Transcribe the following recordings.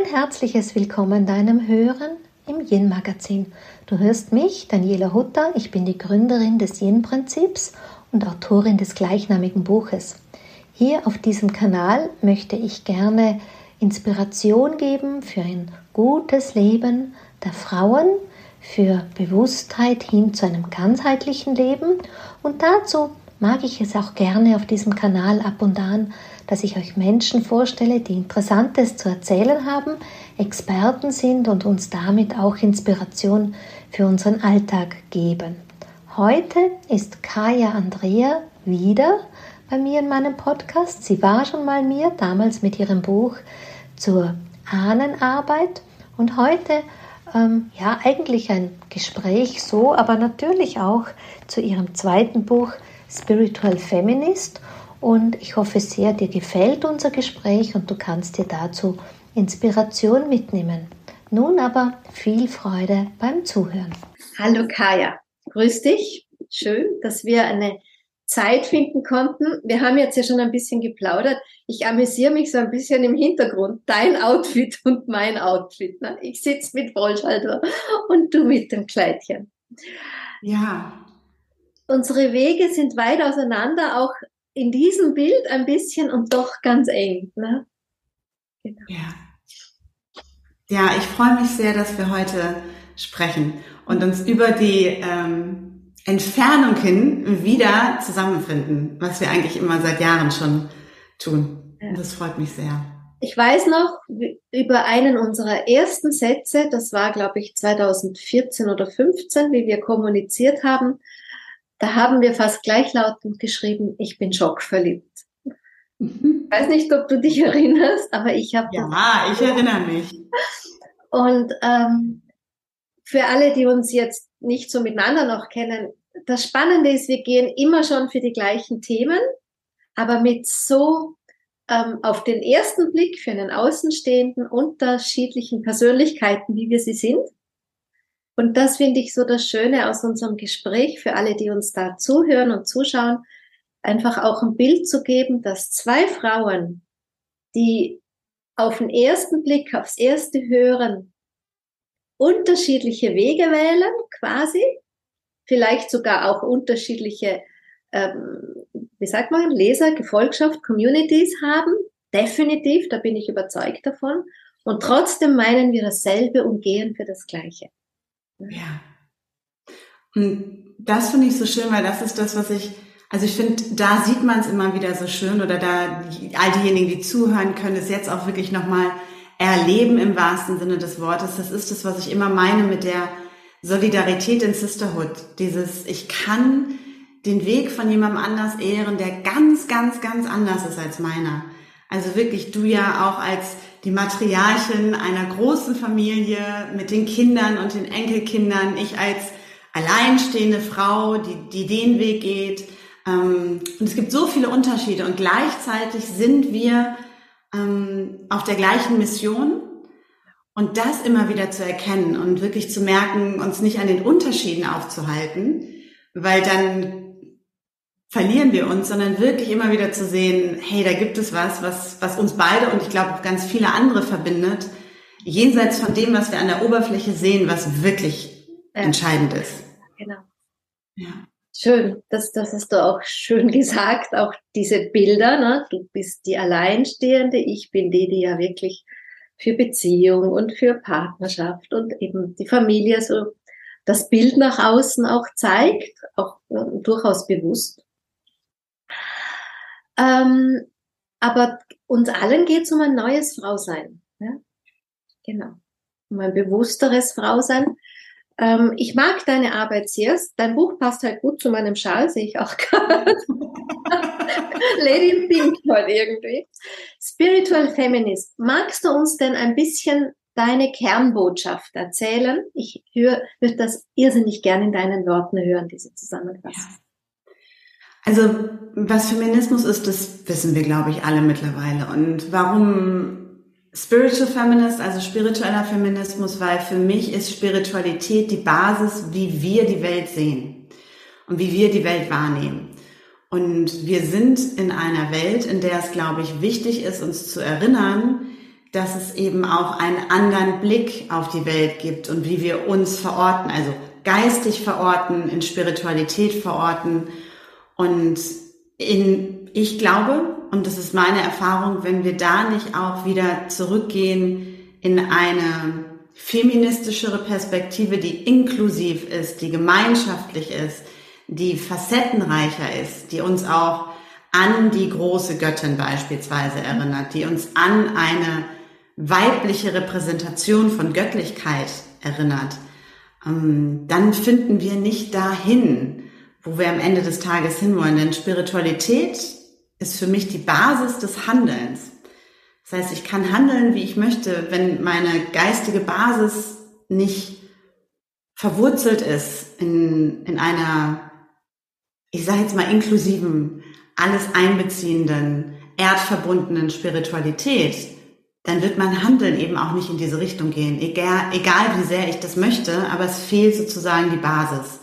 Ein herzliches Willkommen deinem Hören im Yin-Magazin. Du hörst mich, Daniela Hutter. Ich bin die Gründerin des Yin-Prinzips und Autorin des gleichnamigen Buches. Hier auf diesem Kanal möchte ich gerne Inspiration geben für ein gutes Leben der Frauen, für Bewusstheit hin zu einem ganzheitlichen Leben und dazu mag ich es auch gerne auf diesem Kanal ab und an, dass ich euch Menschen vorstelle, die Interessantes zu erzählen haben, Experten sind und uns damit auch Inspiration für unseren Alltag geben. Heute ist Kaya Andrea wieder bei mir in meinem Podcast. Sie war schon mal mir, damals mit ihrem Buch zur Ahnenarbeit und heute ähm, ja eigentlich ein Gespräch so, aber natürlich auch zu ihrem zweiten Buch Spiritual Feminist. Und ich hoffe sehr, dir gefällt unser Gespräch und du kannst dir dazu Inspiration mitnehmen. Nun aber viel Freude beim Zuhören. Hallo Kaya, grüß dich. Schön, dass wir eine Zeit finden konnten. Wir haben jetzt ja schon ein bisschen geplaudert. Ich amüsiere mich so ein bisschen im Hintergrund. Dein Outfit und mein Outfit. Ne? Ich sitze mit Wollschalter und du mit dem Kleidchen. Ja. Unsere Wege sind weit auseinander, auch in diesem Bild ein bisschen und doch ganz eng. Ne? Genau. Ja. Ja, ich freue mich sehr, dass wir heute sprechen und uns über die ähm, Entfernung hin wieder zusammenfinden, was wir eigentlich immer seit Jahren schon tun. Ja. Das freut mich sehr. Ich weiß noch über einen unserer ersten Sätze, das war, glaube ich, 2014 oder 15, wie wir kommuniziert haben. Da haben wir fast gleichlautend geschrieben, ich bin schockverliebt. Mhm. Ich weiß nicht, ob du dich erinnerst, aber ich habe. Ja, ich erinnere mich. Und ähm, für alle, die uns jetzt nicht so miteinander noch kennen, das Spannende ist, wir gehen immer schon für die gleichen Themen, aber mit so ähm, auf den ersten Blick für einen Außenstehenden unterschiedlichen Persönlichkeiten, wie wir sie sind. Und das finde ich so das Schöne aus unserem Gespräch für alle, die uns da zuhören und zuschauen, einfach auch ein Bild zu geben, dass zwei Frauen, die auf den ersten Blick, aufs erste Hören unterschiedliche Wege wählen, quasi, vielleicht sogar auch unterschiedliche, ähm, wie sagt man, Leser, Gefolgschaft, Communities haben. Definitiv, da bin ich überzeugt davon. Und trotzdem meinen wir dasselbe und gehen für das Gleiche. Ja. Und das finde ich so schön, weil das ist das, was ich, also ich finde, da sieht man es immer wieder so schön oder da all diejenigen, die zuhören, können es jetzt auch wirklich nochmal erleben im wahrsten Sinne des Wortes. Das ist das, was ich immer meine mit der Solidarität in Sisterhood. Dieses, ich kann den Weg von jemandem anders ehren, der ganz, ganz, ganz anders ist als meiner. Also wirklich du ja auch als die Matriarchin einer großen Familie mit den Kindern und den Enkelkindern, ich als alleinstehende Frau, die, die den Weg geht. Ähm, und es gibt so viele Unterschiede. Und gleichzeitig sind wir ähm, auf der gleichen Mission. Und das immer wieder zu erkennen und wirklich zu merken, uns nicht an den Unterschieden aufzuhalten, weil dann verlieren wir uns, sondern wirklich immer wieder zu sehen, hey, da gibt es was, was, was uns beide und ich glaube auch ganz viele andere verbindet, jenseits von dem, was wir an der Oberfläche sehen, was wirklich ja. entscheidend ist. Genau. Ja. Schön, das, das hast du auch schön gesagt, auch diese Bilder, ne? du bist die Alleinstehende, ich bin die, die ja wirklich für Beziehung und für Partnerschaft und eben die Familie so das Bild nach außen auch zeigt, auch äh, durchaus bewusst. Ähm, aber uns allen geht es um ein neues Frausein. Ja? Genau. Um ein bewussteres Frausein. Ähm, ich mag deine Arbeit sehr. Dein Buch passt halt gut zu meinem Schal, sehe ich auch gerade. Lady in Pink heute irgendwie. Spiritual Feminist. Magst du uns denn ein bisschen deine Kernbotschaft erzählen? Ich würde das irrsinnig gerne in deinen Worten hören, diese Zusammenfassung. Also, was Feminismus ist, das wissen wir, glaube ich, alle mittlerweile. Und warum Spiritual Feminist, also spiritueller Feminismus, weil für mich ist Spiritualität die Basis, wie wir die Welt sehen und wie wir die Welt wahrnehmen. Und wir sind in einer Welt, in der es, glaube ich, wichtig ist, uns zu erinnern, dass es eben auch einen anderen Blick auf die Welt gibt und wie wir uns verorten, also geistig verorten, in Spiritualität verorten. Und in, ich glaube, und das ist meine Erfahrung, wenn wir da nicht auch wieder zurückgehen in eine feministischere Perspektive, die inklusiv ist, die gemeinschaftlich ist, die facettenreicher ist, die uns auch an die große Göttin beispielsweise erinnert, die uns an eine weibliche Repräsentation von Göttlichkeit erinnert, ähm, dann finden wir nicht dahin, wo wir am Ende des Tages hinwollen. Denn Spiritualität ist für mich die Basis des Handelns. Das heißt, ich kann handeln, wie ich möchte, wenn meine geistige Basis nicht verwurzelt ist in, in einer, ich sage jetzt mal, inklusiven, alles einbeziehenden, erdverbundenen Spiritualität, dann wird mein Handeln eben auch nicht in diese Richtung gehen, egal, egal wie sehr ich das möchte, aber es fehlt sozusagen die Basis.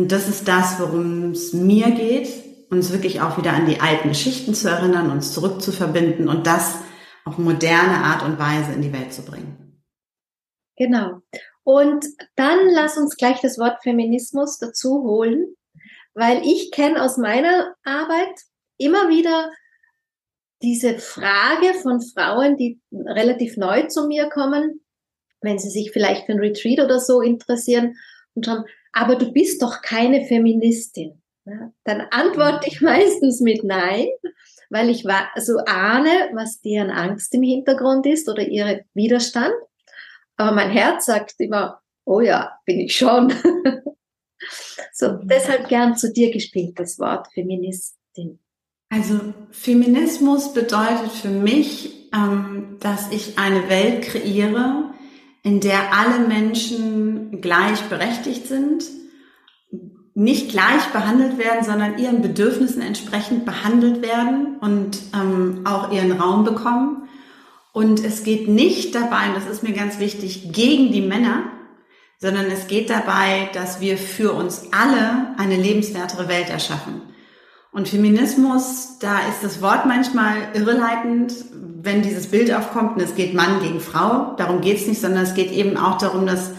Und das ist das, worum es mir geht, uns wirklich auch wieder an die alten Geschichten zu erinnern, uns zurückzuverbinden und das auf moderne Art und Weise in die Welt zu bringen. Genau. Und dann lass uns gleich das Wort Feminismus dazu holen, weil ich kenne aus meiner Arbeit immer wieder diese Frage von Frauen, die relativ neu zu mir kommen, wenn sie sich vielleicht für ein Retreat oder so interessieren und schauen, aber du bist doch keine Feministin. Ja, dann antworte ich meistens mit Nein, weil ich so ahne, was deren Angst im Hintergrund ist oder ihre Widerstand. Aber mein Herz sagt immer, oh ja, bin ich schon. so, deshalb gern zu dir gespielt das Wort Feministin. Also Feminismus bedeutet für mich, ähm, dass ich eine Welt kreiere, in der alle Menschen gleichberechtigt sind, nicht gleich behandelt werden, sondern ihren Bedürfnissen entsprechend behandelt werden und ähm, auch ihren Raum bekommen. Und es geht nicht dabei, und das ist mir ganz wichtig, gegen die Männer, sondern es geht dabei, dass wir für uns alle eine lebenswertere Welt erschaffen. Und Feminismus, da ist das Wort manchmal irreleitend, wenn dieses Bild aufkommt und es geht Mann gegen Frau. Darum geht es nicht, sondern es geht eben auch darum, dass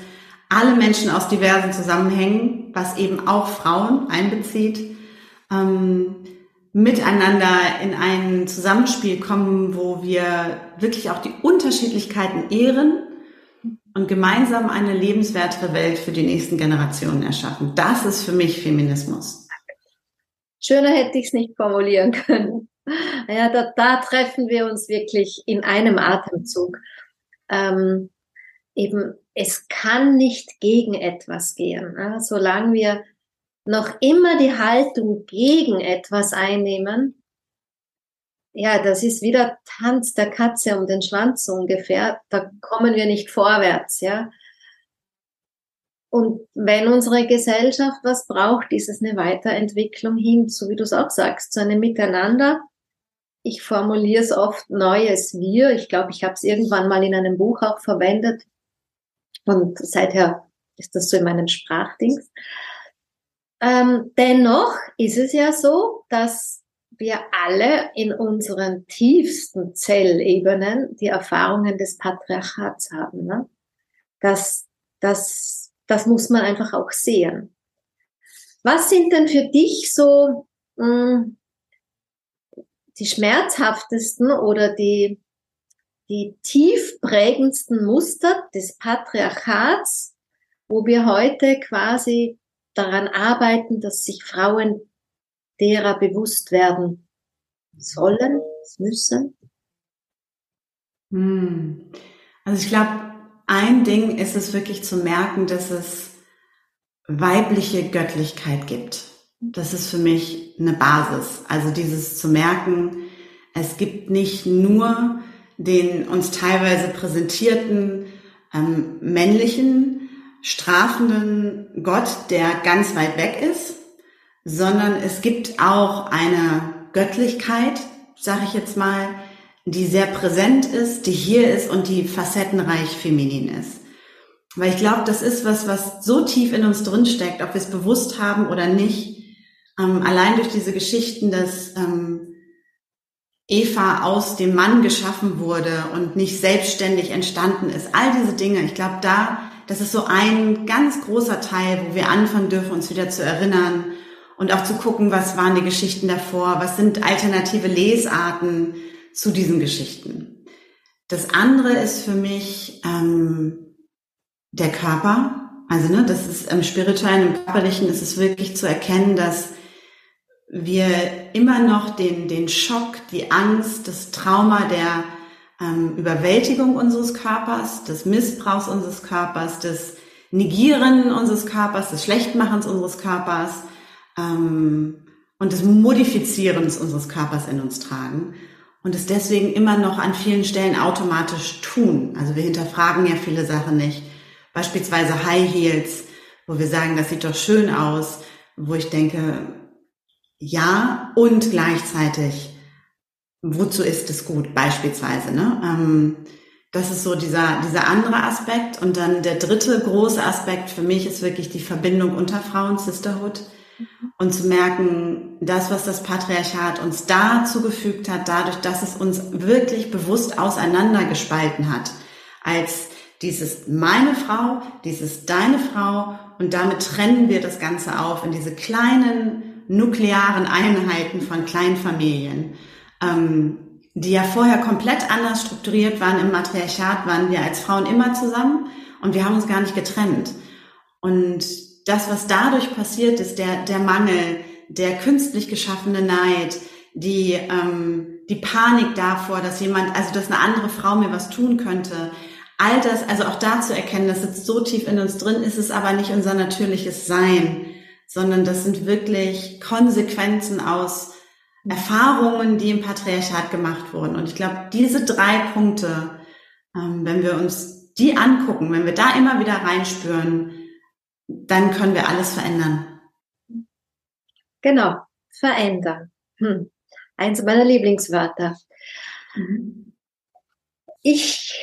alle Menschen aus diversen Zusammenhängen, was eben auch Frauen einbezieht, ähm, miteinander in ein Zusammenspiel kommen, wo wir wirklich auch die Unterschiedlichkeiten ehren und gemeinsam eine lebenswertere Welt für die nächsten Generationen erschaffen. Das ist für mich Feminismus. Schöner hätte ich es nicht formulieren können. Ja, da, da, treffen wir uns wirklich in einem Atemzug. Ähm, eben es kann nicht gegen etwas gehen. Ne? Solange wir noch immer die Haltung gegen etwas einnehmen, ja, das ist wieder Tanz der Katze um den Schwanz ungefähr. Da kommen wir nicht vorwärts, ja. Und wenn unsere Gesellschaft was braucht, ist es eine Weiterentwicklung hin, so wie du es auch sagst, zu einem Miteinander. Ich formuliere es oft neues Wir. Ich glaube, ich habe es irgendwann mal in einem Buch auch verwendet. Und seither ist das so in meinem Sprachdings. Ähm, dennoch ist es ja so, dass wir alle in unseren tiefsten Zellebenen die Erfahrungen des Patriarchats haben. Ne? Das, das, das muss man einfach auch sehen. Was sind denn für dich so mh, hm, die schmerzhaftesten oder die die tief prägendsten Muster des Patriarchats, wo wir heute quasi daran arbeiten, dass sich Frauen derer bewusst werden sollen, müssen? Hm. Also ich glaube, ein Ding ist es wirklich zu merken, dass es weibliche Göttlichkeit gibt. Das ist für mich eine Basis. Also dieses zu merken, es gibt nicht nur den uns teilweise präsentierten ähm, männlichen, strafenden Gott, der ganz weit weg ist, sondern es gibt auch eine Göttlichkeit, sage ich jetzt mal, die sehr präsent ist, die hier ist und die facettenreich feminin ist. Weil ich glaube, das ist was, was so tief in uns drin steckt, ob wir es bewusst haben oder nicht. Ähm, allein durch diese Geschichten, dass ähm, Eva aus dem Mann geschaffen wurde und nicht selbstständig entstanden ist. All diese Dinge, ich glaube, da, das ist so ein ganz großer Teil, wo wir anfangen dürfen, uns wieder zu erinnern und auch zu gucken, was waren die Geschichten davor, was sind alternative Lesarten zu diesen Geschichten. Das andere ist für mich ähm, der Körper. Also ne, das ist im spirituellen, im körperlichen ist es wirklich zu erkennen, dass wir immer noch den, den Schock, die Angst, das Trauma der ähm, Überwältigung unseres Körpers, des Missbrauchs unseres Körpers, des Negieren unseres Körpers, des Schlechtmachens unseres Körpers ähm, und des Modifizierens unseres Körpers in uns tragen und es deswegen immer noch an vielen Stellen automatisch tun. Also wir hinterfragen ja viele Sachen nicht. Beispielsweise High Heels, wo wir sagen, das sieht doch schön aus, wo ich denke, ja, und gleichzeitig, wozu ist es gut, beispielsweise. Ne? Ähm, das ist so dieser, dieser andere Aspekt. Und dann der dritte große Aspekt für mich ist wirklich die Verbindung unter Frauen, Sisterhood. Und zu merken, das, was das Patriarchat uns da zugefügt hat, dadurch, dass es uns wirklich bewusst auseinandergespalten hat, als dieses meine Frau, dieses deine Frau und damit trennen wir das Ganze auf in diese kleinen nuklearen Einheiten von Kleinfamilien, ähm, die ja vorher komplett anders strukturiert waren. Im Matriarchat waren wir als Frauen immer zusammen und wir haben uns gar nicht getrennt. Und das, was dadurch passiert ist, der, der Mangel, der künstlich geschaffene Neid, die, ähm, die Panik davor, dass jemand, also dass eine andere Frau mir was tun könnte, all das, also auch da zu erkennen, das sitzt so tief in uns drin, ist es aber nicht unser natürliches Sein sondern das sind wirklich Konsequenzen aus Erfahrungen, die im Patriarchat gemacht wurden. Und ich glaube, diese drei Punkte, ähm, wenn wir uns die angucken, wenn wir da immer wieder reinspüren, dann können wir alles verändern. Genau, verändern. Hm. Eins meiner Lieblingswörter. Ich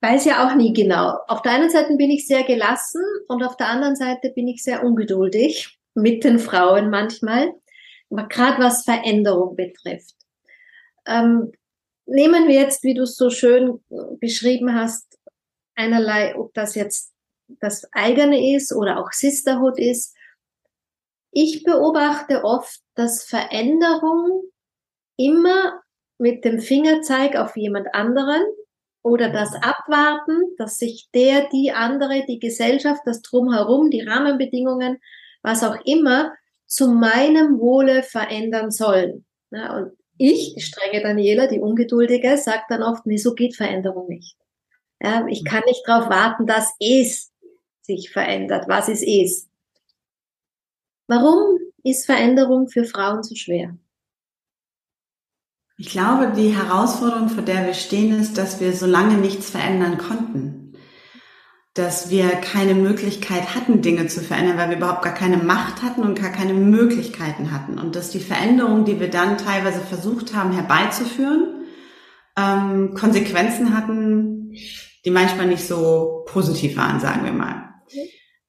weiß ja auch nie genau. Auf der einen Seite bin ich sehr gelassen und auf der anderen Seite bin ich sehr ungeduldig mit den Frauen manchmal, gerade was Veränderung betrifft. Ähm, nehmen wir jetzt, wie du es so schön beschrieben hast, einerlei, ob das jetzt das eigene ist oder auch Sisterhood ist. Ich beobachte oft, dass Veränderung immer mit dem Fingerzeig auf jemand anderen oder das Abwarten, dass sich der, die andere, die Gesellschaft, das Drumherum, die Rahmenbedingungen was auch immer, zu meinem Wohle verändern sollen. Ja, und ich, die strenge Daniela, die Ungeduldige, sagt dann oft, nee, so geht Veränderung nicht. Ja, ich kann nicht darauf warten, dass es sich verändert, was es ist. Warum ist Veränderung für Frauen so schwer? Ich glaube, die Herausforderung, vor der wir stehen, ist, dass wir so lange nichts verändern konnten dass wir keine Möglichkeit hatten, Dinge zu verändern, weil wir überhaupt gar keine Macht hatten und gar keine Möglichkeiten hatten. Und dass die Veränderungen, die wir dann teilweise versucht haben herbeizuführen, ähm, Konsequenzen hatten, die manchmal nicht so positiv waren, sagen wir mal.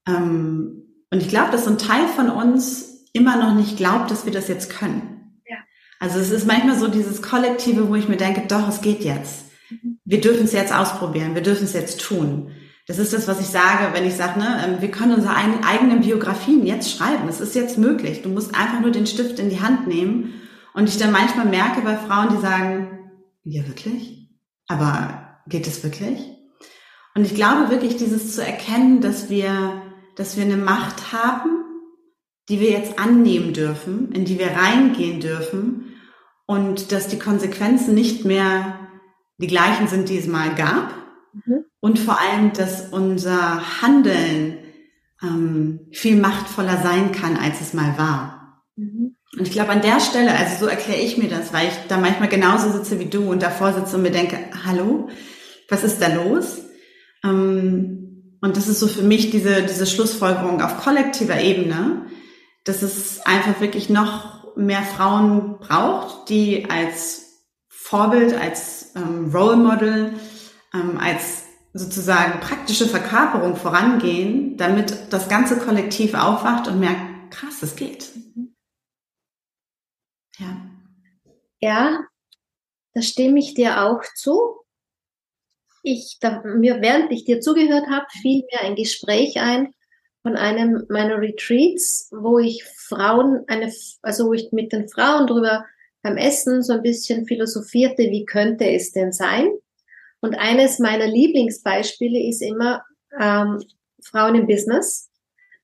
Ähm, und ich glaube, dass so ein Teil von uns immer noch nicht glaubt, dass wir das jetzt können. Ja. Also es ist manchmal so dieses Kollektive, wo ich mir denke, doch, es geht jetzt. Mhm. Wir dürfen es jetzt ausprobieren, wir dürfen es jetzt tun. Das ist das, was ich sage, wenn ich sage, ne, ähm, wir können unsere eigenen Biografien jetzt schreiben. Es ist jetzt möglich. Du musst einfach nur den Stift in die Hand nehmen. Und ich dann manchmal merke bei Frauen, die sagen, ja wirklich? Aber geht es wirklich? Und ich glaube wirklich, dieses zu erkennen, dass wir, dass wir eine Macht haben, die wir jetzt annehmen dürfen, in die wir reingehen dürfen und dass die Konsequenzen nicht mehr die gleichen sind, die es mal gab, Mhm. Und vor allem, dass unser Handeln ähm, viel machtvoller sein kann, als es mal war. Mhm. Und ich glaube, an der Stelle, also so erkläre ich mir das, weil ich da manchmal genauso sitze wie du und davor sitze und mir denke, hallo, was ist da los? Ähm, und das ist so für mich diese, diese Schlussfolgerung auf kollektiver Ebene, dass es einfach wirklich noch mehr Frauen braucht, die als Vorbild, als ähm, Role Model ähm, als sozusagen praktische Verkörperung vorangehen, damit das ganze Kollektiv aufwacht und merkt, krass, es geht. Ja. Ja, da stimme ich dir auch zu. Ich, da, mir, während ich dir zugehört habe, fiel mir ein Gespräch ein von einem meiner Retreats, wo ich Frauen, eine, also wo ich mit den Frauen drüber beim Essen so ein bisschen philosophierte, wie könnte es denn sein? Und eines meiner Lieblingsbeispiele ist immer ähm, Frauen im Business,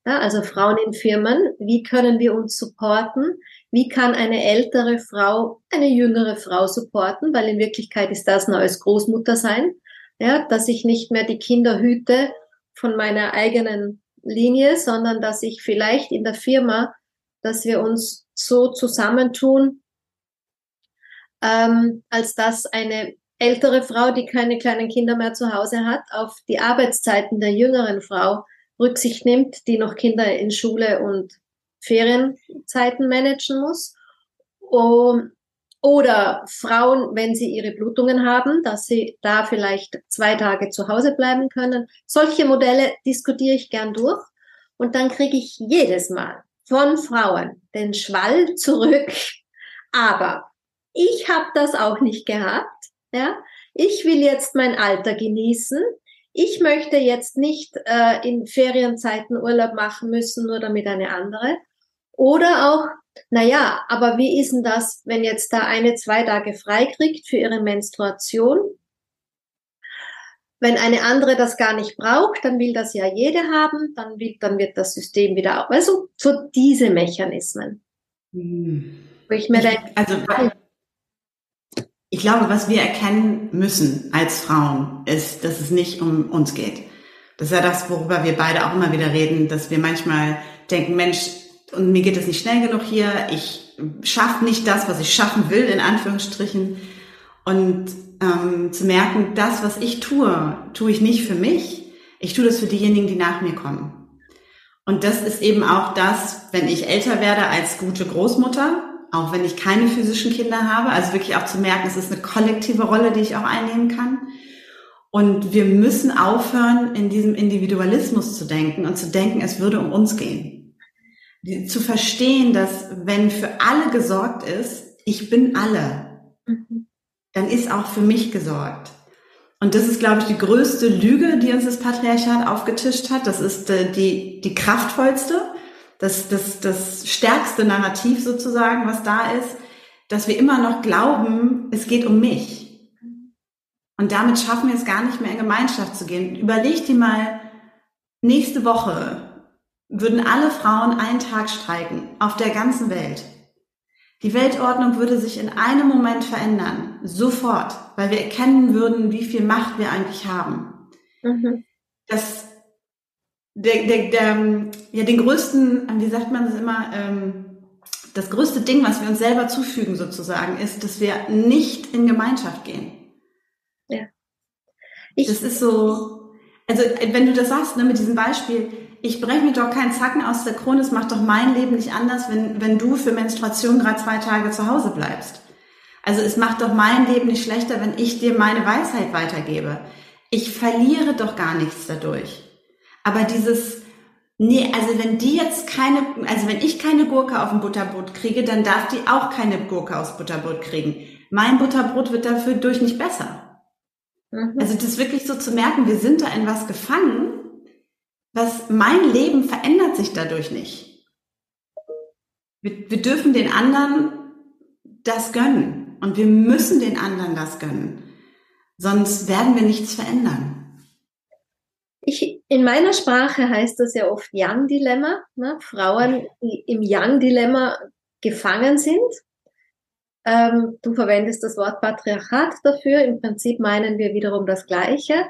ja, also Frauen in Firmen. Wie können wir uns supporten? Wie kann eine ältere Frau eine jüngere Frau supporten? Weil in Wirklichkeit ist das neues Großmutter sein, ja, dass ich nicht mehr die Kinder hüte von meiner eigenen Linie, sondern dass ich vielleicht in der Firma, dass wir uns so zusammentun, ähm, als dass eine ältere Frau, die keine kleinen Kinder mehr zu Hause hat, auf die Arbeitszeiten der jüngeren Frau Rücksicht nimmt, die noch Kinder in Schule und Ferienzeiten managen muss. Oder Frauen, wenn sie ihre Blutungen haben, dass sie da vielleicht zwei Tage zu Hause bleiben können. Solche Modelle diskutiere ich gern durch. Und dann kriege ich jedes Mal von Frauen den Schwall zurück. Aber ich habe das auch nicht gehabt. Ja, ich will jetzt mein Alter genießen. Ich möchte jetzt nicht äh, in Ferienzeiten Urlaub machen müssen, nur damit eine andere. Oder auch, naja, aber wie ist denn das, wenn jetzt da eine zwei Tage frei kriegt für ihre Menstruation? Wenn eine andere das gar nicht braucht, dann will das ja jede haben, dann, will, dann wird das System wieder auch. Also so diese Mechanismen. Hm. Wo ich mir denke, also, ich glaube, was wir erkennen müssen als Frauen, ist, dass es nicht um uns geht. Das ist ja das, worüber wir beide auch immer wieder reden, dass wir manchmal denken, Mensch, und mir geht es nicht schnell genug hier, ich schaffe nicht das, was ich schaffen will, in Anführungsstrichen. Und ähm, zu merken, das, was ich tue, tue ich nicht für mich, ich tue das für diejenigen, die nach mir kommen. Und das ist eben auch das, wenn ich älter werde als gute Großmutter, auch wenn ich keine physischen Kinder habe, also wirklich auch zu merken, es ist eine kollektive Rolle, die ich auch einnehmen kann. Und wir müssen aufhören, in diesem Individualismus zu denken und zu denken, es würde um uns gehen zu verstehen, dass wenn für alle gesorgt ist, ich bin alle, mhm. dann ist auch für mich gesorgt. Und das ist, glaube ich, die größte Lüge, die uns das Patriarchat aufgetischt hat. Das ist äh, die, die kraftvollste, das, das, das stärkste Narrativ sozusagen, was da ist, dass wir immer noch glauben, es geht um mich. Und damit schaffen wir es gar nicht mehr in Gemeinschaft zu gehen. Überleg dir mal nächste Woche, würden alle Frauen einen Tag streiken, auf der ganzen Welt. Die Weltordnung würde sich in einem Moment verändern, sofort, weil wir erkennen würden, wie viel Macht wir eigentlich haben. Mhm. Das, der, der, der, ja, den größten, wie sagt man das immer, ähm, das größte Ding, was wir uns selber zufügen sozusagen, ist, dass wir nicht in Gemeinschaft gehen. Ja. Ich, das ist so, also wenn du das sagst, ne, mit diesem Beispiel, ich breche mir doch keinen Zacken aus der Krone, es macht doch mein Leben nicht anders, wenn, wenn du für Menstruation gerade zwei Tage zu Hause bleibst. Also es macht doch mein Leben nicht schlechter, wenn ich dir meine Weisheit weitergebe. Ich verliere doch gar nichts dadurch. Aber dieses, nee, also wenn die jetzt keine, also wenn ich keine Gurke auf dem Butterbrot kriege, dann darf die auch keine Gurke aufs Butterbrot kriegen. Mein Butterbrot wird dafür durch nicht besser. Mhm. Also das wirklich so zu merken, wir sind da in was gefangen, was mein Leben verändert sich dadurch nicht. Wir, wir dürfen den anderen das gönnen und wir müssen den anderen das gönnen. Sonst werden wir nichts verändern. Ich, in meiner Sprache heißt das ja oft Yang-Dilemma. Ne? Frauen, die im Yang-Dilemma gefangen sind. Ähm, du verwendest das Wort Patriarchat dafür. Im Prinzip meinen wir wiederum das Gleiche.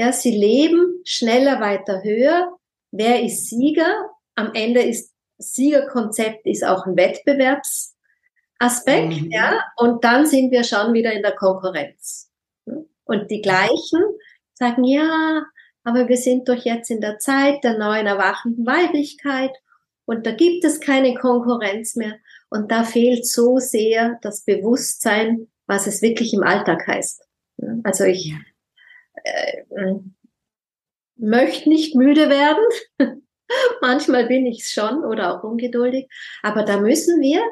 Ja, sie leben schneller, weiter, höher. Wer ist Sieger? Am Ende ist Siegerkonzept ist auch ein Wettbewerbsaspekt, mhm. ja. Und dann sind wir schon wieder in der Konkurrenz. Und die gleichen sagen, ja, aber wir sind doch jetzt in der Zeit der neuen erwachenden Weiblichkeit und da gibt es keine Konkurrenz mehr. Und da fehlt so sehr das Bewusstsein, was es wirklich im Alltag heißt. Also ich, äh, möchte nicht müde werden. Manchmal bin ich es schon oder auch ungeduldig. Aber da müssen wir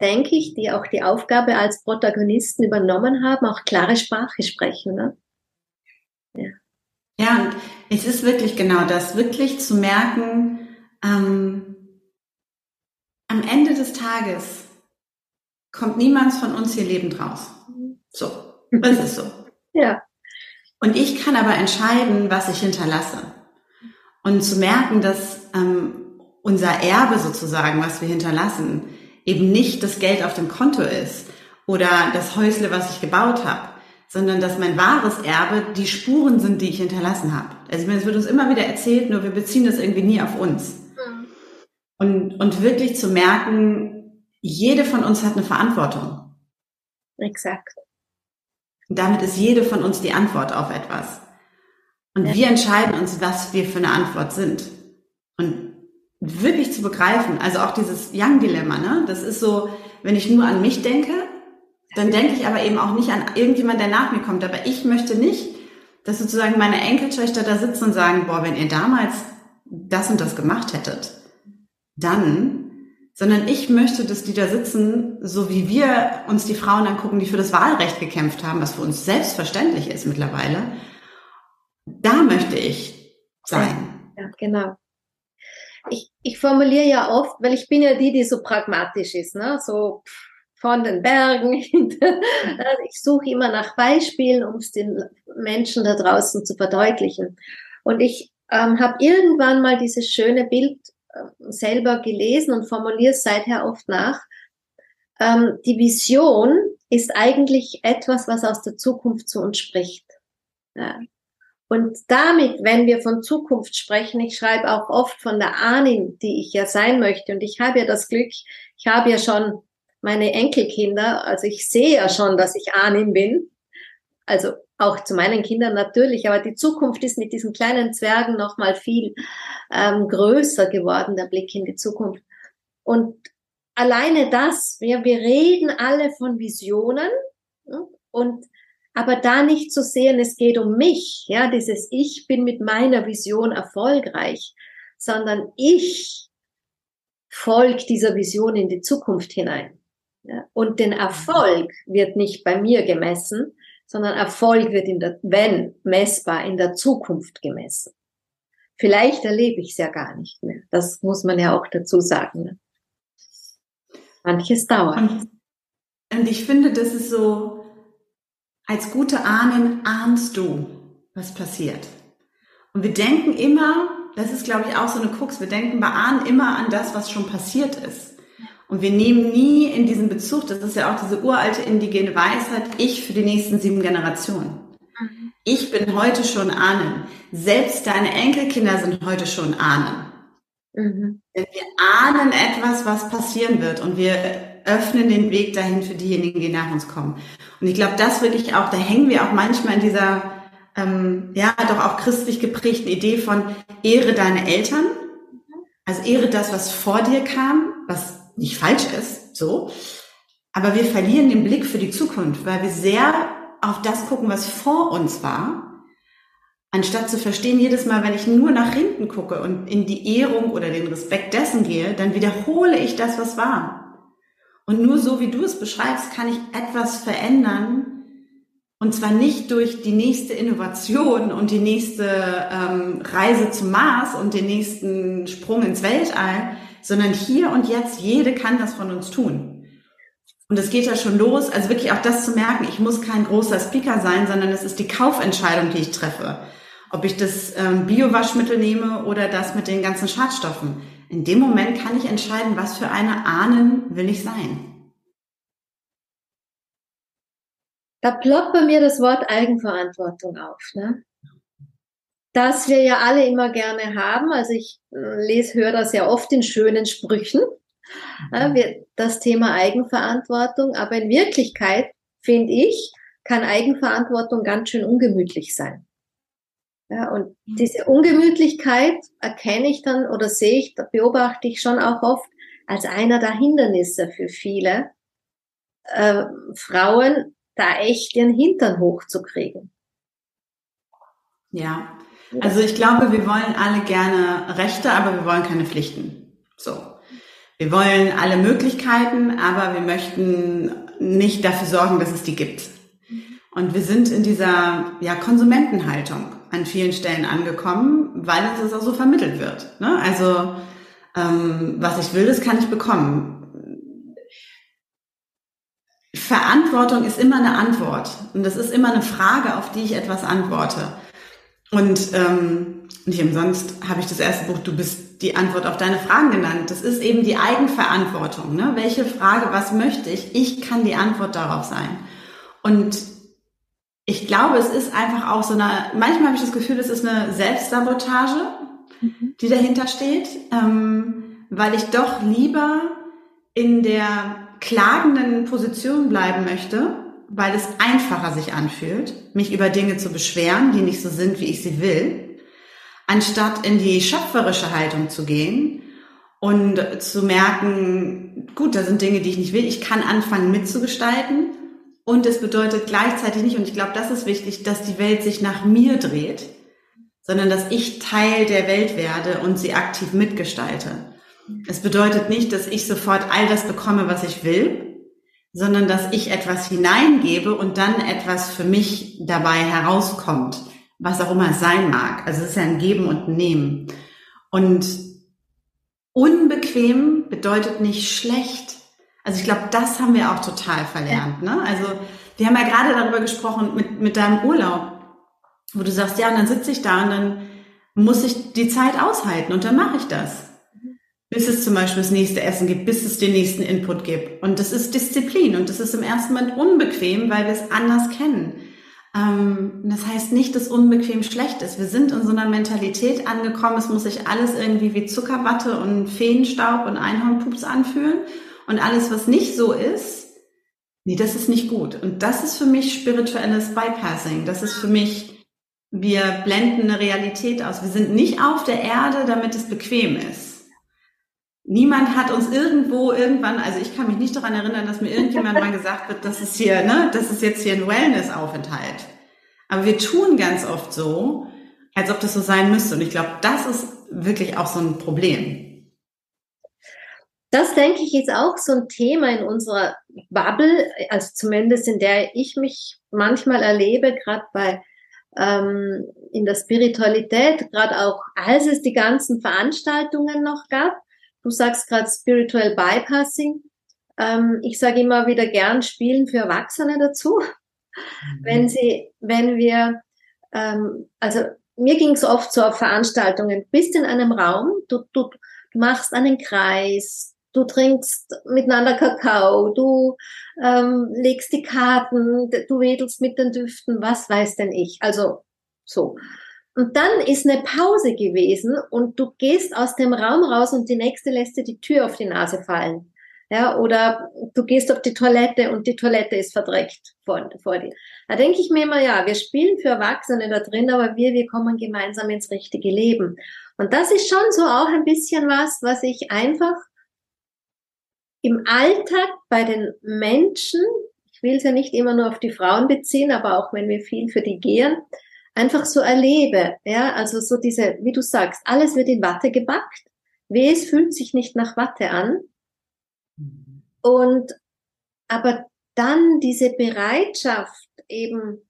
denke ich, die auch die Aufgabe als Protagonisten übernommen haben, auch klare Sprache sprechen. Ne? Ja. ja, und es ist wirklich genau das, wirklich zu merken, ähm, am Ende des Tages kommt niemand von uns hier lebend raus. So, das ist so. ja. Und ich kann aber entscheiden, was ich hinterlasse. Und zu merken, dass ähm, unser Erbe sozusagen, was wir hinterlassen, eben nicht das Geld auf dem Konto ist oder das Häusle, was ich gebaut habe, sondern dass mein wahres Erbe die Spuren sind, die ich hinterlassen habe. Also ich meine, es wird uns immer wieder erzählt, nur wir beziehen das irgendwie nie auf uns. Mhm. Und, und wirklich zu merken, jede von uns hat eine Verantwortung. Exakt. Und damit ist jede von uns die Antwort auf etwas. Und ja. wir entscheiden uns, was wir für eine Antwort sind. Und wirklich zu begreifen, also auch dieses Young-Dilemma, ne? Das ist so, wenn ich nur an mich denke, dann denke ich aber eben auch nicht an irgendjemand, der nach mir kommt. Aber ich möchte nicht, dass sozusagen meine Enkeltöchter da sitzen und sagen, boah, wenn ihr damals das und das gemacht hättet, dann sondern ich möchte, dass die da sitzen, so wie wir uns die Frauen angucken, die für das Wahlrecht gekämpft haben, was für uns selbstverständlich ist mittlerweile. Da möchte ich sein. Ja, genau. Ich, ich formuliere ja oft, weil ich bin ja die, die so pragmatisch ist, ne? so von den Bergen. ich suche immer nach Beispielen, um es den Menschen da draußen zu verdeutlichen. Und ich ähm, habe irgendwann mal dieses schöne Bild selber gelesen und formuliere es seither oft nach. Ähm, die Vision ist eigentlich etwas, was aus der Zukunft zu uns spricht. Ja. Und damit, wenn wir von Zukunft sprechen, ich schreibe auch oft von der Ahnin, die ich ja sein möchte. Und ich habe ja das Glück, ich habe ja schon meine Enkelkinder, also ich sehe ja schon, dass ich Ahnin bin. Also auch zu meinen Kindern natürlich, aber die Zukunft ist mit diesen kleinen Zwergen noch mal viel ähm, größer geworden, der Blick in die Zukunft. Und alleine das, wir, wir reden alle von Visionen und aber da nicht zu sehen, es geht um mich, ja, dieses Ich bin mit meiner Vision erfolgreich, sondern ich folge dieser Vision in die Zukunft hinein. Ja, und den Erfolg wird nicht bei mir gemessen, sondern Erfolg wird in der, wenn messbar, in der Zukunft gemessen. Vielleicht erlebe ich es ja gar nicht mehr. Das muss man ja auch dazu sagen. Ne? Manches dauert. Und, und ich finde, das ist so, als gute Ahnen ahnst du, was passiert. Und wir denken immer, das ist glaube ich auch so eine Krux, wir denken bei Ahnen immer an das, was schon passiert ist. Und wir nehmen nie in diesen Bezug, das ist ja auch diese uralte indigene Weisheit, ich für die nächsten sieben Generationen. Mhm. Ich bin heute schon Ahnen. Selbst deine Enkelkinder sind heute schon Ahnen. Mhm. Denn wir ahnen etwas, was passieren wird und wir öffnen den Weg dahin für diejenigen, die nach uns kommen. Und ich glaube, das wirklich auch, da hängen wir auch manchmal in dieser, ähm, ja, doch auch christlich geprägten Idee von ehre deine Eltern. Also ehre das, was vor dir kam, was nicht falsch ist, so. Aber wir verlieren den Blick für die Zukunft, weil wir sehr auf das gucken, was vor uns war, anstatt zu verstehen, jedes Mal, wenn ich nur nach hinten gucke und in die Ehrung oder den Respekt dessen gehe, dann wiederhole ich das, was war. Und nur so, wie du es beschreibst, kann ich etwas verändern, und zwar nicht durch die nächste Innovation und die nächste ähm, Reise zum Mars und den nächsten Sprung ins Weltall, sondern hier und jetzt, jede kann das von uns tun. Und es geht ja schon los, also wirklich auch das zu merken, ich muss kein großer Speaker sein, sondern es ist die Kaufentscheidung, die ich treffe. Ob ich das ähm, Bio-Waschmittel nehme oder das mit den ganzen Schadstoffen. In dem Moment kann ich entscheiden, was für eine Ahnen will ich sein. Da ploppt bei mir das Wort Eigenverantwortung auf. Ne? Das wir ja alle immer gerne haben. Also ich äh, lese, höre das ja oft in schönen Sprüchen. Mhm. Das Thema Eigenverantwortung. Aber in Wirklichkeit, finde ich, kann Eigenverantwortung ganz schön ungemütlich sein. Ja, und mhm. diese Ungemütlichkeit erkenne ich dann oder sehe ich, beobachte ich schon auch oft als einer der Hindernisse für viele äh, Frauen, da echt ihren Hintern hochzukriegen. Ja, also ich glaube, wir wollen alle gerne Rechte, aber wir wollen keine Pflichten. So. Wir wollen alle Möglichkeiten, aber wir möchten nicht dafür sorgen, dass es die gibt. Und wir sind in dieser ja, Konsumentenhaltung an vielen Stellen angekommen, weil es auch so vermittelt wird. Ne? Also ähm, was ich will, das kann ich bekommen. Verantwortung ist immer eine Antwort und das ist immer eine Frage, auf die ich etwas antworte. Und ähm, nicht umsonst habe ich das erste Buch Du bist die Antwort auf deine Fragen genannt. Das ist eben die Eigenverantwortung. Ne? Welche Frage, was möchte ich? Ich kann die Antwort darauf sein. Und ich glaube, es ist einfach auch so eine, manchmal habe ich das Gefühl, es ist eine Selbstsabotage, mhm. die dahinter steht, ähm, weil ich doch lieber in der klagenden Position bleiben möchte, weil es einfacher sich anfühlt, mich über Dinge zu beschweren, die nicht so sind, wie ich sie will, anstatt in die schöpferische Haltung zu gehen und zu merken, gut, da sind Dinge, die ich nicht will, ich kann anfangen mitzugestalten und es bedeutet gleichzeitig nicht, und ich glaube, das ist wichtig, dass die Welt sich nach mir dreht, sondern dass ich Teil der Welt werde und sie aktiv mitgestalte. Es bedeutet nicht, dass ich sofort all das bekomme, was ich will, sondern dass ich etwas hineingebe und dann etwas für mich dabei herauskommt, was auch immer es sein mag. Also es ist ja ein Geben und ein Nehmen. Und unbequem bedeutet nicht schlecht. Also ich glaube, das haben wir auch total verlernt. Ne? Also wir haben ja gerade darüber gesprochen mit, mit deinem Urlaub, wo du sagst, ja, und dann sitze ich da und dann muss ich die Zeit aushalten und dann mache ich das. Bis es zum Beispiel das nächste Essen gibt, bis es den nächsten Input gibt. Und das ist Disziplin und das ist im ersten Moment unbequem, weil wir es anders kennen. Ähm, das heißt nicht, dass unbequem schlecht ist. Wir sind in so einer Mentalität angekommen, es muss sich alles irgendwie wie Zuckerwatte und Feenstaub und Einhornpups anfühlen. Und alles, was nicht so ist, nee, das ist nicht gut. Und das ist für mich spirituelles Bypassing. Das ist für mich, wir blenden eine Realität aus. Wir sind nicht auf der Erde, damit es bequem ist. Niemand hat uns irgendwo irgendwann, also ich kann mich nicht daran erinnern, dass mir irgendjemand mal gesagt wird, das ist hier, ne, das ist jetzt hier ein Wellness-Aufenthalt. Aber wir tun ganz oft so, als ob das so sein müsste. Und ich glaube, das ist wirklich auch so ein Problem. Das denke ich ist auch so ein Thema in unserer Bubble, also zumindest in der ich mich manchmal erlebe, gerade bei ähm, in der Spiritualität, gerade auch als es die ganzen Veranstaltungen noch gab. Du sagst gerade Spiritual Bypassing. Ähm, ich sage immer wieder gern Spielen für Erwachsene dazu. Mhm. Wenn sie, wenn wir, ähm, also mir ging es oft so auf Veranstaltungen, bist in einem Raum, du, du, du machst einen Kreis, du trinkst miteinander Kakao, du ähm, legst die Karten, du wedelst mit den Düften, was weiß denn ich. Also so. Und dann ist eine Pause gewesen und du gehst aus dem Raum raus und die nächste lässt dir die Tür auf die Nase fallen. Ja, oder du gehst auf die Toilette und die Toilette ist verdreckt vor, vor dir. Da denke ich mir immer, ja, wir spielen für Erwachsene da drin, aber wir, wir kommen gemeinsam ins richtige Leben. Und das ist schon so auch ein bisschen was, was ich einfach im Alltag bei den Menschen, ich will es ja nicht immer nur auf die Frauen beziehen, aber auch wenn wir viel für die gehen, einfach so erlebe. Ja, also so diese, wie du sagst, alles wird in Watte gebackt. Weh, es fühlt sich nicht nach Watte an. Und, aber dann diese Bereitschaft eben,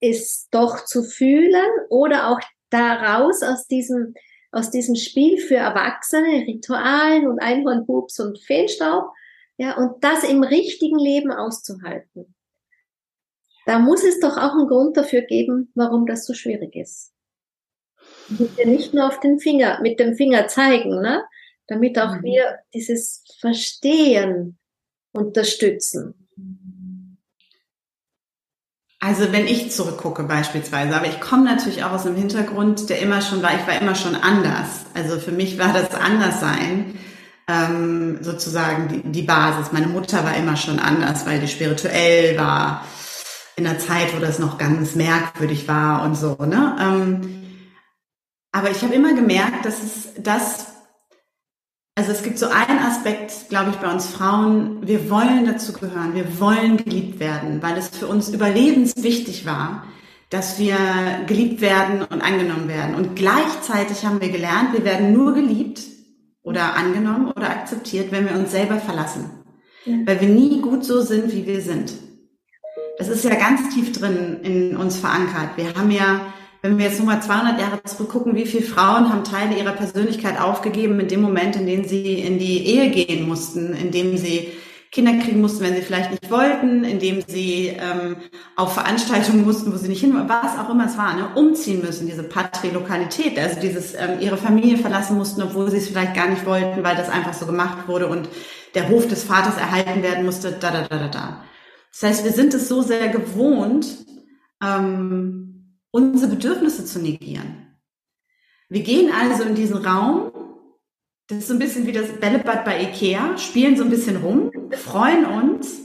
es doch zu fühlen oder auch daraus aus diesem, aus diesem Spiel für Erwachsene, Ritualen und Einhornbubs und Feenstaub, ja, und das im richtigen Leben auszuhalten. Da muss es doch auch einen Grund dafür geben, warum das so schwierig ist. Und wir nicht nur auf den Finger, mit dem Finger zeigen, ne? damit auch mhm. wir dieses Verstehen unterstützen. Also wenn ich zurückgucke beispielsweise, aber ich komme natürlich auch aus einem Hintergrund, der immer schon war, ich war immer schon anders. Also für mich war das Anderssein ähm, sozusagen die, die Basis. Meine Mutter war immer schon anders, weil die spirituell war, in einer Zeit, wo das noch ganz merkwürdig war und so. Ne? Ähm, aber ich habe immer gemerkt, dass es das also es gibt so einen Aspekt, glaube ich, bei uns Frauen, wir wollen dazu gehören, wir wollen geliebt werden, weil es für uns überlebenswichtig war, dass wir geliebt werden und angenommen werden. Und gleichzeitig haben wir gelernt, wir werden nur geliebt, oder angenommen oder akzeptiert, wenn wir uns selber verlassen. Ja. Weil wir nie gut so sind, wie wir sind. Das ist ja ganz tief drin in uns verankert. Wir haben ja, wenn wir jetzt nur mal 200 Jahre zurückgucken, wie viele Frauen haben Teile ihrer Persönlichkeit aufgegeben in dem Moment, in dem sie in die Ehe gehen mussten, in dem sie Kinder kriegen mussten, wenn sie vielleicht nicht wollten, indem sie ähm, auf Veranstaltungen mussten, wo sie nicht hin, was auch immer es war, ne, umziehen müssen, diese Patrilokalität, also dieses ähm, ihre Familie verlassen mussten, obwohl sie es vielleicht gar nicht wollten, weil das einfach so gemacht wurde und der Hof des Vaters erhalten werden musste, da da da da da. Das heißt, wir sind es so sehr gewohnt, ähm, unsere Bedürfnisse zu negieren. Wir gehen also in diesen Raum das ist so ein bisschen wie das Bällebad bei Ikea, spielen so ein bisschen rum, freuen uns.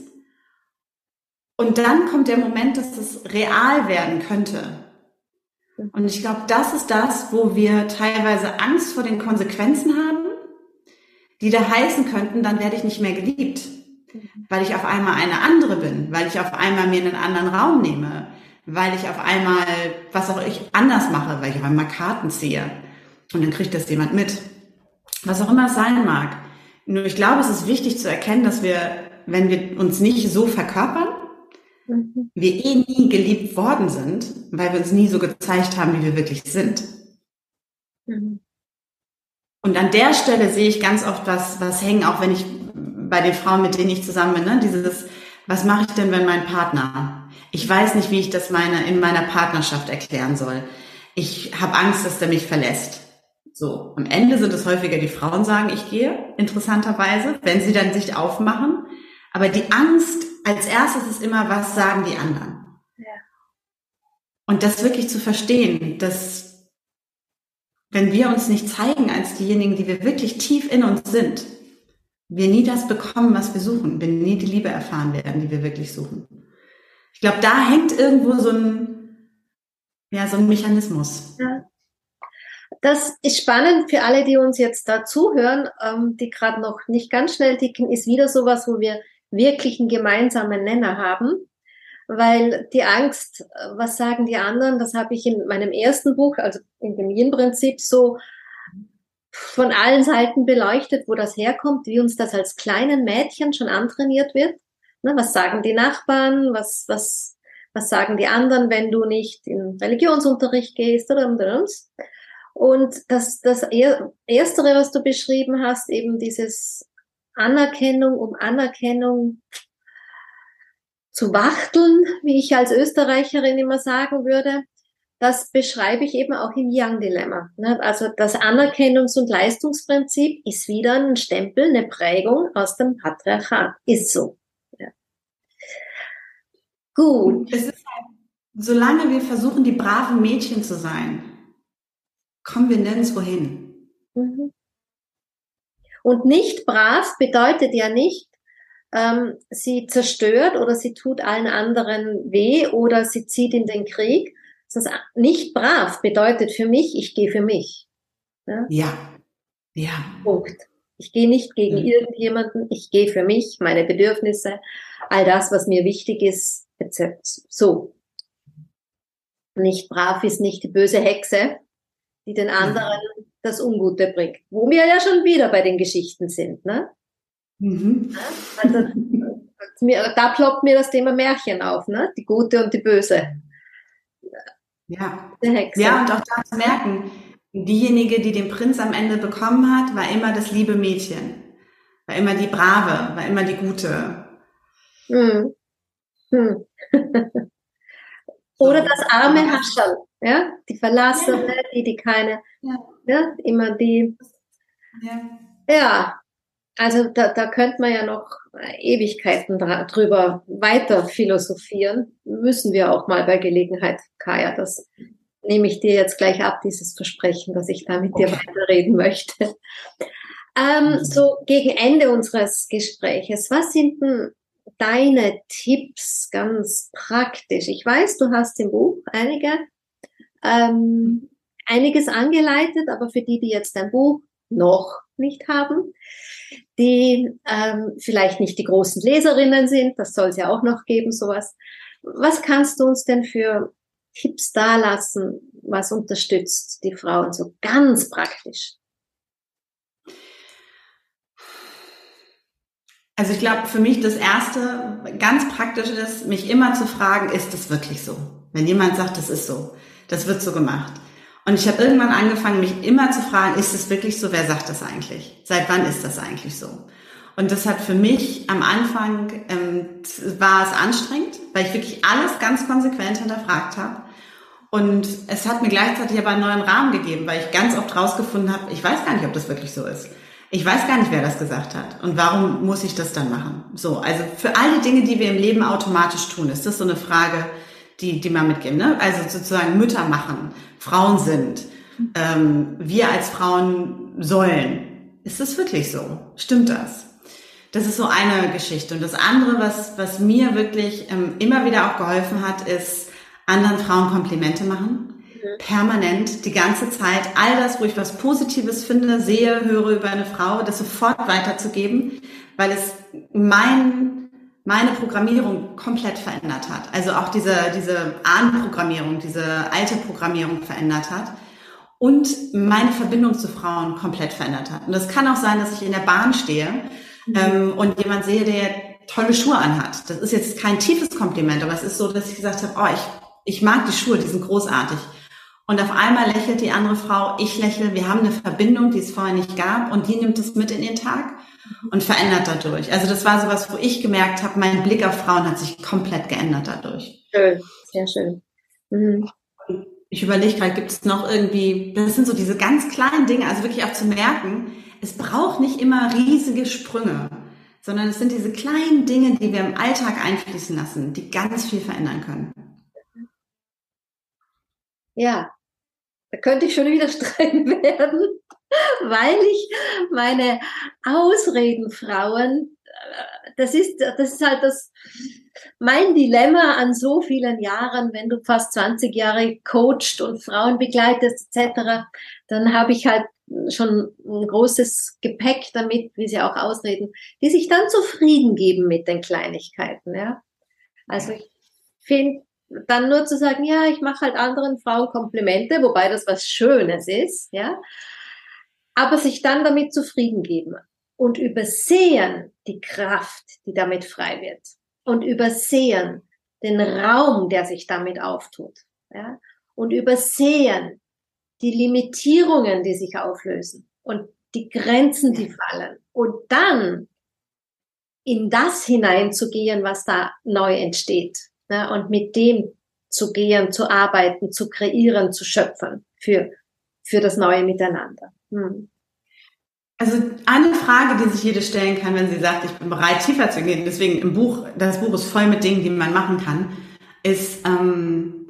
Und dann kommt der Moment, dass das real werden könnte. Und ich glaube, das ist das, wo wir teilweise Angst vor den Konsequenzen haben, die da heißen könnten, dann werde ich nicht mehr geliebt, weil ich auf einmal eine andere bin, weil ich auf einmal mir einen anderen Raum nehme, weil ich auf einmal, was auch ich anders mache, weil ich auf einmal Karten ziehe. Und dann kriegt das jemand mit was auch immer es sein mag. Nur ich glaube, es ist wichtig zu erkennen, dass wir, wenn wir uns nicht so verkörpern, mhm. wir eh nie geliebt worden sind, weil wir uns nie so gezeigt haben, wie wir wirklich sind. Mhm. Und an der Stelle sehe ich ganz oft was, was hängen, auch wenn ich bei den Frauen, mit denen ich zusammen bin, ne, dieses, was mache ich denn, wenn mein Partner? Ich weiß nicht, wie ich das meine, in meiner Partnerschaft erklären soll. Ich habe Angst, dass der mich verlässt. So, am Ende sind es häufiger die Frauen sagen, ich gehe, interessanterweise, wenn sie dann sich aufmachen. Aber die Angst als erstes ist immer, was sagen die anderen? Ja. Und das wirklich zu verstehen, dass wenn wir uns nicht zeigen als diejenigen, die wir wirklich tief in uns sind, wir nie das bekommen, was wir suchen, wir nie die Liebe erfahren werden, die wir wirklich suchen. Ich glaube, da hängt irgendwo so ein, ja, so ein Mechanismus. Ja. Das ist spannend für alle, die uns jetzt da zuhören, ähm, die gerade noch nicht ganz schnell ticken, ist wieder sowas, wo wir wirklich einen gemeinsamen Nenner haben. Weil die Angst, äh, was sagen die anderen, das habe ich in meinem ersten Buch, also in dem Yin-Prinzip, so von allen Seiten beleuchtet, wo das herkommt, wie uns das als kleinen Mädchen schon antrainiert wird. Ne, was sagen die Nachbarn? Was, was, was sagen die anderen, wenn du nicht in Religionsunterricht gehst oder. Und das, das Erstere, was du beschrieben hast, eben dieses Anerkennung um Anerkennung zu wachteln, wie ich als Österreicherin immer sagen würde, das beschreibe ich eben auch im Young-Dilemma. Ne? Also das Anerkennungs- und Leistungsprinzip ist wieder ein Stempel, eine Prägung aus dem Patriarchat. Ist so. Ja. Gut. Es ist halt, solange wir versuchen, die braven Mädchen zu sein, kommen wir nirgendwo hin. Mhm. Und nicht brav bedeutet ja nicht, ähm, sie zerstört oder sie tut allen anderen weh oder sie zieht in den Krieg. Das nicht brav bedeutet für mich, ich gehe für mich. Ja. Ja. ja. Punkt. Ich gehe nicht gegen mhm. irgendjemanden, ich gehe für mich, meine Bedürfnisse, all das, was mir wichtig ist, etc. So. Nicht brav ist nicht die böse Hexe, die den anderen das Ungute bringt. Wo wir ja schon wieder bei den Geschichten sind. Ne? Mhm. Also, da ploppt mir das Thema Märchen auf, ne? die Gute und die Böse. Ja. ja, und auch da zu merken, diejenige, die den Prinz am Ende bekommen hat, war immer das liebe Mädchen. War immer die Brave, war immer die Gute. Hm. Hm. Oder das arme Hascherl ja, die Verlassene, ja. die, die keine, ja. ja, immer die, ja, ja also da, da könnte man ja noch Ewigkeiten drüber weiter philosophieren. Müssen wir auch mal bei Gelegenheit, Kaya. Das nehme ich dir jetzt gleich ab, dieses Versprechen, dass ich da mit okay. dir weiterreden möchte. Ähm, mhm. so gegen Ende unseres Gespräches, was sind denn deine Tipps ganz praktisch? Ich weiß, du hast im Buch einige ähm, einiges angeleitet, aber für die, die jetzt ein Buch noch nicht haben, die ähm, vielleicht nicht die großen Leserinnen sind, das soll es ja auch noch geben, sowas. Was kannst du uns denn für Tipps da lassen, was unterstützt die Frauen so ganz praktisch? Also ich glaube, für mich das erste ganz praktisch ist, mich immer zu fragen, ist das wirklich so? Wenn jemand sagt, das ist so, das wird so gemacht. Und ich habe irgendwann angefangen, mich immer zu fragen, ist es wirklich so? Wer sagt das eigentlich? Seit wann ist das eigentlich so? Und das hat für mich am Anfang ähm, war es anstrengend, weil ich wirklich alles ganz konsequent hinterfragt habe. Und es hat mir gleichzeitig aber einen neuen Rahmen gegeben, weil ich ganz oft rausgefunden habe, ich weiß gar nicht, ob das wirklich so ist. Ich weiß gar nicht, wer das gesagt hat. Und warum muss ich das dann machen? So, also für all die Dinge, die wir im Leben automatisch tun, ist das so eine Frage, die, die man mitgeben. Ne? Also sozusagen Mütter machen, Frauen sind, ähm, wir als Frauen sollen. Ist das wirklich so? Stimmt das? Das ist so eine Geschichte. Und das andere, was, was mir wirklich ähm, immer wieder auch geholfen hat, ist anderen Frauen Komplimente machen permanent, die ganze Zeit, all das, wo ich was Positives finde, sehe, höre über eine Frau, das sofort weiterzugeben, weil es mein, meine Programmierung komplett verändert hat. Also auch diese, diese Ahnenprogrammierung, diese alte Programmierung verändert hat und meine Verbindung zu Frauen komplett verändert hat. Und das kann auch sein, dass ich in der Bahn stehe mhm. ähm, und jemand sehe, der tolle Schuhe anhat. Das ist jetzt kein tiefes Kompliment, aber es ist so, dass ich gesagt habe, oh, ich, ich mag die Schuhe, die sind großartig. Und auf einmal lächelt die andere Frau, ich lächle, wir haben eine Verbindung, die es vorher nicht gab und die nimmt es mit in den Tag und verändert dadurch. Also das war sowas, wo ich gemerkt habe, mein Blick auf Frauen hat sich komplett geändert dadurch. Schön, sehr schön. Mhm. Ich überlege gerade, gibt es noch irgendwie, das sind so diese ganz kleinen Dinge, also wirklich auch zu merken, es braucht nicht immer riesige Sprünge, sondern es sind diese kleinen Dinge, die wir im Alltag einfließen lassen, die ganz viel verändern können. Ja, da könnte ich schon wieder streng werden, weil ich meine Ausredenfrauen, äh, das ist, das ist halt das, mein Dilemma an so vielen Jahren, wenn du fast 20 Jahre coacht und Frauen begleitest etc., dann habe ich halt schon ein großes Gepäck damit, wie sie auch ausreden, die sich dann zufrieden geben mit den Kleinigkeiten. Ja? Also ich finde, dann nur zu sagen, ja, ich mache halt anderen Frauen Komplimente, wobei das was Schönes ist, ja, aber sich dann damit zufrieden geben und übersehen die Kraft, die damit frei wird und übersehen den Raum, der sich damit auftut, ja, und übersehen die Limitierungen, die sich auflösen und die Grenzen, die fallen. Und dann in das hineinzugehen, was da neu entsteht ne, und mit dem zu gehen, zu arbeiten, zu kreieren, zu schöpfen für, für das neue Miteinander. Hm. Also eine Frage, die sich jede stellen kann, wenn sie sagt, ich bin bereit, tiefer zu gehen, deswegen im Buch, das Buch ist voll mit Dingen, die man machen kann, ist, ähm,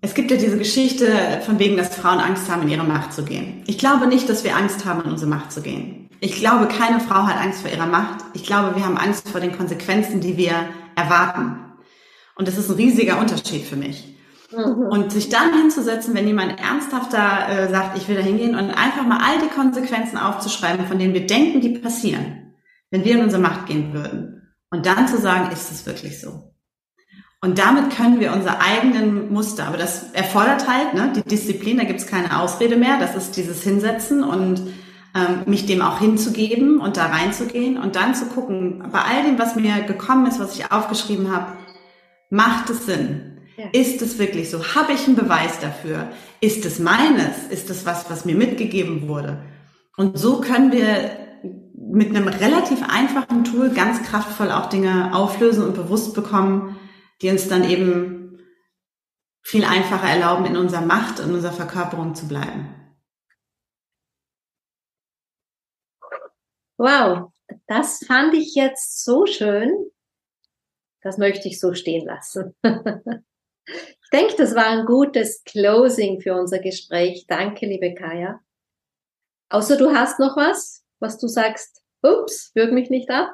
es gibt ja diese Geschichte von wegen, dass Frauen Angst haben, in ihre Macht zu gehen. Ich glaube nicht, dass wir Angst haben, in unsere Macht zu gehen. Ich glaube, keine Frau hat Angst vor ihrer Macht. Ich glaube, wir haben Angst vor den Konsequenzen, die wir erwarten. Und das ist ein riesiger Unterschied für mich. Mhm. Und sich dann hinzusetzen, wenn jemand ernsthafter äh, sagt, ich will da hingehen und einfach mal all die Konsequenzen aufzuschreiben, von denen wir denken, die passieren, wenn wir in unsere Macht gehen würden. Und dann zu sagen, ist es wirklich so? Und damit können wir unsere eigenen Muster, aber das erfordert halt ne, die Disziplin, da gibt es keine Ausrede mehr, das ist dieses Hinsetzen und ähm, mich dem auch hinzugeben und da reinzugehen und dann zu gucken, bei all dem, was mir gekommen ist, was ich aufgeschrieben habe, Macht es Sinn? Ja. Ist es wirklich so? Habe ich einen Beweis dafür? Ist es meines? Ist es was, was mir mitgegeben wurde? Und so können wir mit einem relativ einfachen Tool ganz kraftvoll auch Dinge auflösen und bewusst bekommen, die uns dann eben viel einfacher erlauben, in unserer Macht und unserer Verkörperung zu bleiben. Wow, das fand ich jetzt so schön. Das möchte ich so stehen lassen. ich denke, das war ein gutes Closing für unser Gespräch. Danke, liebe Kaya. Außer du hast noch was, was du sagst, ups, wirk mich nicht ab.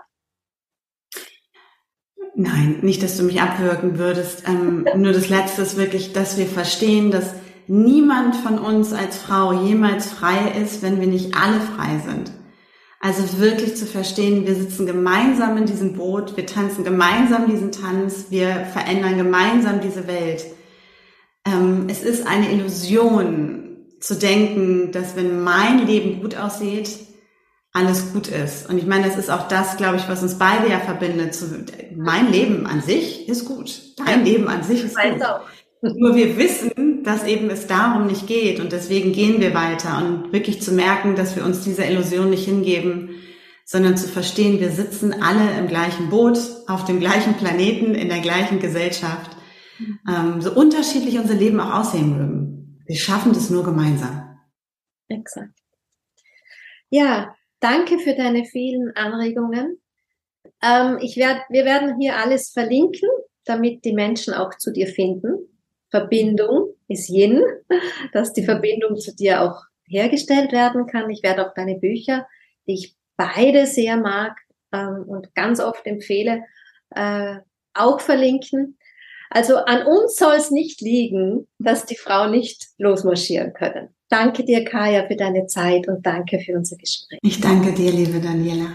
Nein, nicht, dass du mich abwürgen würdest. Ähm, nur das Letzte ist wirklich, dass wir verstehen, dass niemand von uns als Frau jemals frei ist, wenn wir nicht alle frei sind. Also wirklich zu verstehen, wir sitzen gemeinsam in diesem Boot, wir tanzen gemeinsam diesen Tanz, wir verändern gemeinsam diese Welt. Ähm, es ist eine Illusion zu denken, dass wenn mein Leben gut aussieht, alles gut ist. Und ich meine, das ist auch das, glaube ich, was uns beide ja verbindet. Mein Leben an sich ist gut. Dein Leben an sich ist gut. Nur wir wissen, dass eben es darum nicht geht und deswegen gehen wir weiter und wirklich zu merken, dass wir uns dieser Illusion nicht hingeben, sondern zu verstehen, wir sitzen alle im gleichen Boot, auf dem gleichen Planeten, in der gleichen Gesellschaft. Ähm, so unterschiedlich unser Leben auch aussehen mögen. Wir schaffen das nur gemeinsam. Exakt. Ja, danke für deine vielen Anregungen. Ähm, ich werd, wir werden hier alles verlinken, damit die Menschen auch zu dir finden. Verbindung ist Yin, dass die Verbindung zu dir auch hergestellt werden kann. Ich werde auch deine Bücher, die ich beide sehr mag ähm, und ganz oft empfehle, äh, auch verlinken. Also an uns soll es nicht liegen, dass die Frauen nicht losmarschieren können. Danke dir, Kaya, für deine Zeit und danke für unser Gespräch. Ich danke dir, liebe Daniela.